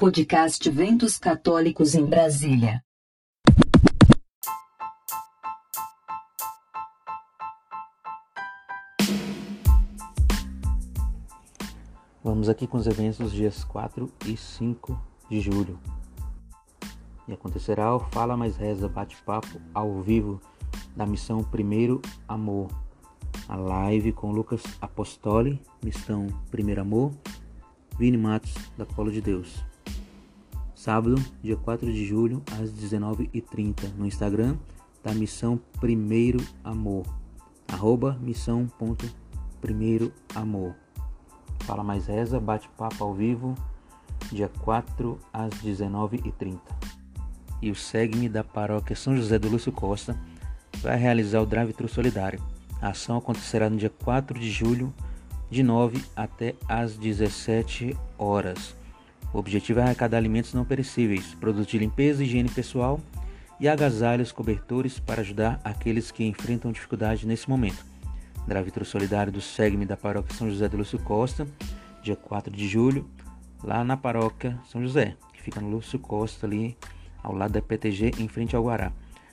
Podcast Ventos Católicos em Brasília. Vamos aqui com os eventos dos dias 4 e 5 de julho. E acontecerá o Fala Mais Reza Bate-Papo ao vivo da missão Primeiro Amor. A live com Lucas Apostoli, missão Primeiro Amor, Vini Matos, da Colo de Deus. Sábado, dia 4 de julho, às 19h30, no Instagram da Missão Primeiro Amor. Arroba missão.primeiroamor. Fala Mais Reza, bate-papo ao vivo, dia 4 às 19h30. E o Segue-me da Paróquia São José do Lúcio Costa vai realizar o Drive-Thru Solidário. A ação acontecerá no dia 4 de julho, de 9 até às 17 horas. O objetivo é arrecadar alimentos não perecíveis, produtos de limpeza e higiene pessoal e agasalhos cobertores para ajudar aqueles que enfrentam dificuldade nesse momento. Drive-Thru Solidário do Segue-me da Paróquia São José do Lúcio Costa, dia 4 de julho, lá na Paróquia São José, que fica no Lúcio Costa, ali ao lado da PTG, em frente ao Guará,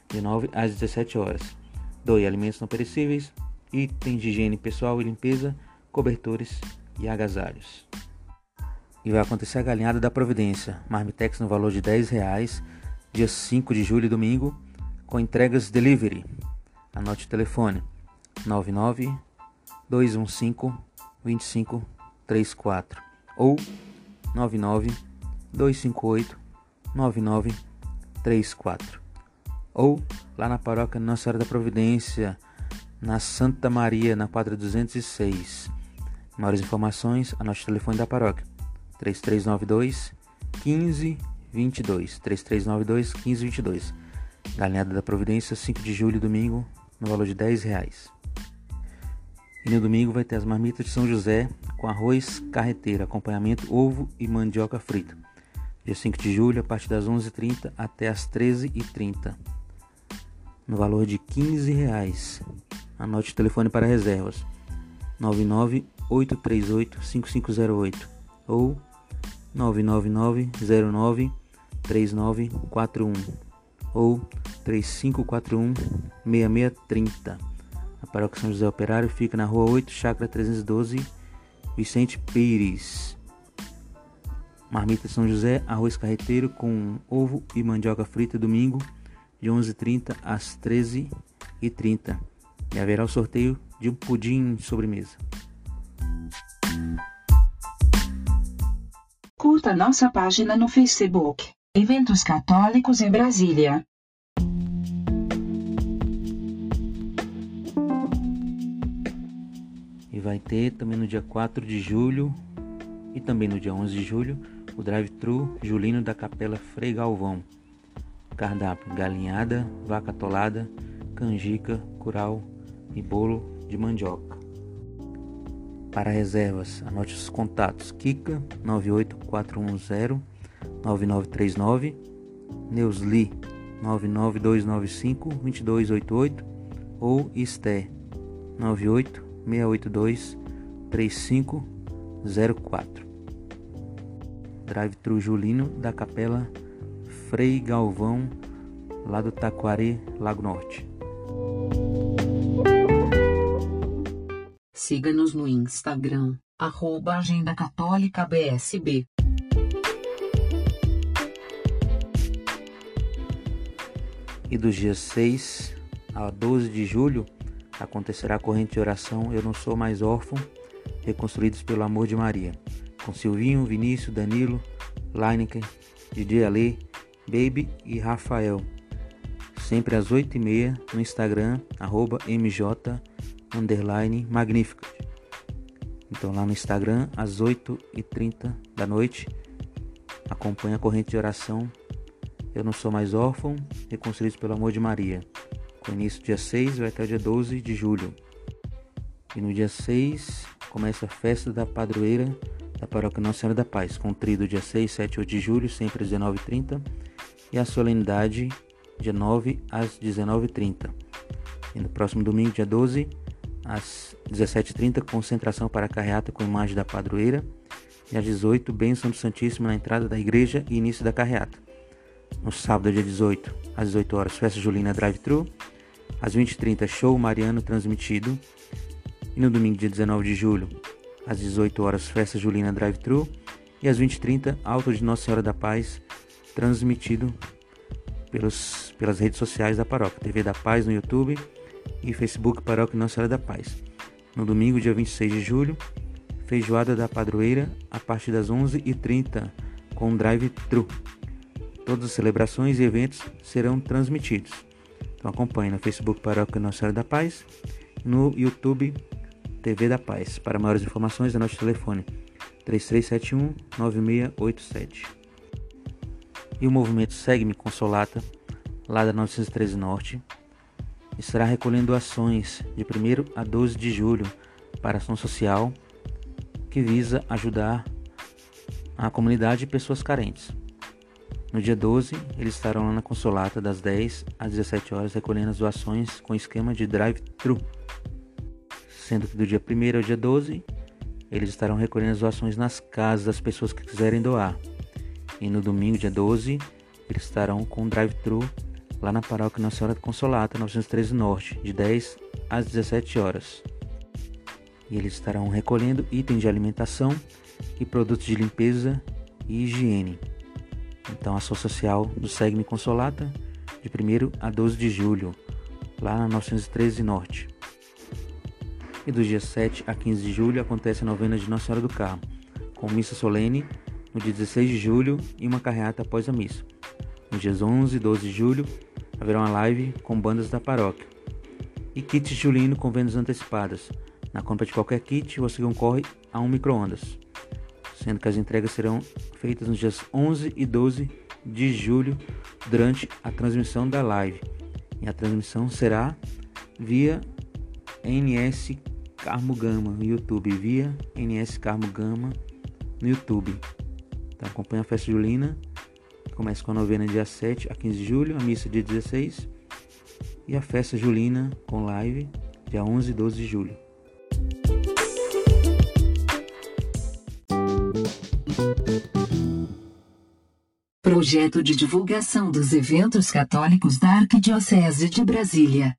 de 9 às 17 horas. Doe alimentos não perecíveis, itens de higiene pessoal e limpeza, cobertores e agasalhos. E vai acontecer a galinhada da Providência, Marmitex no valor de 10 reais, dia 5 de julho, domingo, com entregas delivery. Anote o telefone 99 215 2534 ou 99 258 9934 ou lá na paróquia Nossa Senhora da Providência, na Santa Maria, na quadra 206. Maiores informações, anote o telefone da paróquia: 3392 1522. 3392 1522. Galinhada da Providência, 5 de julho, domingo, no valor de 10 reais. E no domingo vai ter as marmitas de São José com arroz carreteiro, acompanhamento ovo e mandioca frita. Dia 5 de julho, a partir das 11h30 até as 13h30. No valor de 15 reais. Anote o telefone para reservas. 998385508 ou 99909 3941 ou 3541 6630. A Paróquia São José Operário fica na Rua 8, Chácara 312, Vicente Pires. Marmita São José, arroz carreteiro com ovo e mandioca frita domingo de 11h30 às 13h30. E haverá o sorteio de um pudim sobremesa. Curta nossa página no Facebook. Eventos Católicos em Brasília. E vai ter também no dia 4 de julho e também no dia 11 de julho o drive-thru Julino da Capela Frei Galvão. Cardápio: galinhada, vaca atolada, canjica, curau e bolo de mandioca. Para reservas, anote os contatos: Kika 98410 9939, Neusli 99295 2288 ou Esté 98 682 3504. Drive-thru Julino da Capela Frei Galvão, lá do Taquari, Lago Norte. Siga-nos no Instagram, arroba Agenda Católica BSB. E dos dias 6 a 12 de julho acontecerá a corrente de oração Eu Não Sou Mais Órfão, reconstruídos pelo amor de Maria, com Silvinho, Vinícius, Danilo, Lineker, Didi Ale, Baby e Rafael. Sempre às 8h30 no Instagram, arroba MJ underline Magnificat. Então lá no Instagram, às 8h30 da noite, acompanha a corrente de oração Eu Não Sou Mais Órfão, reconstruídos pelo amor de Maria. Com início dia 6 vai até o dia 12 de julho. E no dia 6 começa a festa da padroeira da Paróquia Nossa Senhora da Paz, com o trio dia 6, 7 e 8 de julho, sempre às 19h30, e a solenidade dia 9 às 19h30. E no próximo domingo, dia 12, às 17h30, concentração para a carreata com imagem da padroeira, e às 18, bênção do Santíssimo na entrada da igreja e início da carreata. No sábado, dia 18, às 18 horas, festa julina drive-thru. Às 20h30, show mariano transmitido. E no domingo, dia 19 de julho, às 18 horas, festa julina drive-thru. E às 20h30, alto de Nossa Senhora da Paz, transmitido pelos, pelas redes sociais da paróquia, TV da Paz no YouTube e Facebook Paróquia Nossa Senhora da Paz. No domingo, dia 26 de julho, feijoada da padroeira a partir das 11h30 com drive-thru. Todas as celebrações e eventos serão transmitidos. Então acompanhe no Facebook Paróquia Nossa Senhora da Paz, no YouTube TV da Paz. Para maiores informações, anote o telefone 3371 9687. E o movimento Segue-me Consolata, lá da 913 Norte, estará recolhendo ações de 1 a 12 de julho para ação social que visa ajudar a comunidade e pessoas carentes. No dia 12, eles estarão lá na Consolata das 10 às 17 horas recolhendo as doações com esquema de drive-thru. Sendo que do dia 1 ao dia 12, eles estarão recolhendo as doações nas casas das pessoas que quiserem doar. E no domingo, dia 12, eles estarão com drive-thru lá na paróquia Nossa Senhora Consolata, 913 Norte, de 10 às 17 horas. E eles estarão recolhendo itens de alimentação e produtos de limpeza e higiene. Então, ação social do Segue-me Consolata, de 1 a 12 de julho, lá na 913 Norte. E dos dias 7 a 15 de julho acontece a novena de Nossa Senhora do Carmo, com missa solene no dia 16 de julho e uma carreata após a missa. Nos dias 11 e 12 de julho haverá uma live com bandas da paróquia. E kit julino com vendas antecipadas. Na compra de qualquer kit, você concorre a um micro-ondas sendo que as entregas serão feitas nos dias 11 e 12 de julho durante a transmissão da live. E a transmissão será via NS Carmo Gama no YouTube, via NS Carmo Gama no YouTube. Então acompanha a festa julina, começa com a novena dia 7 a 15 de julho, a missa dia 16 e a festa julina com live dia 11 e 12 de julho. Projeto de divulgação dos eventos católicos da Arquidiocese de Brasília.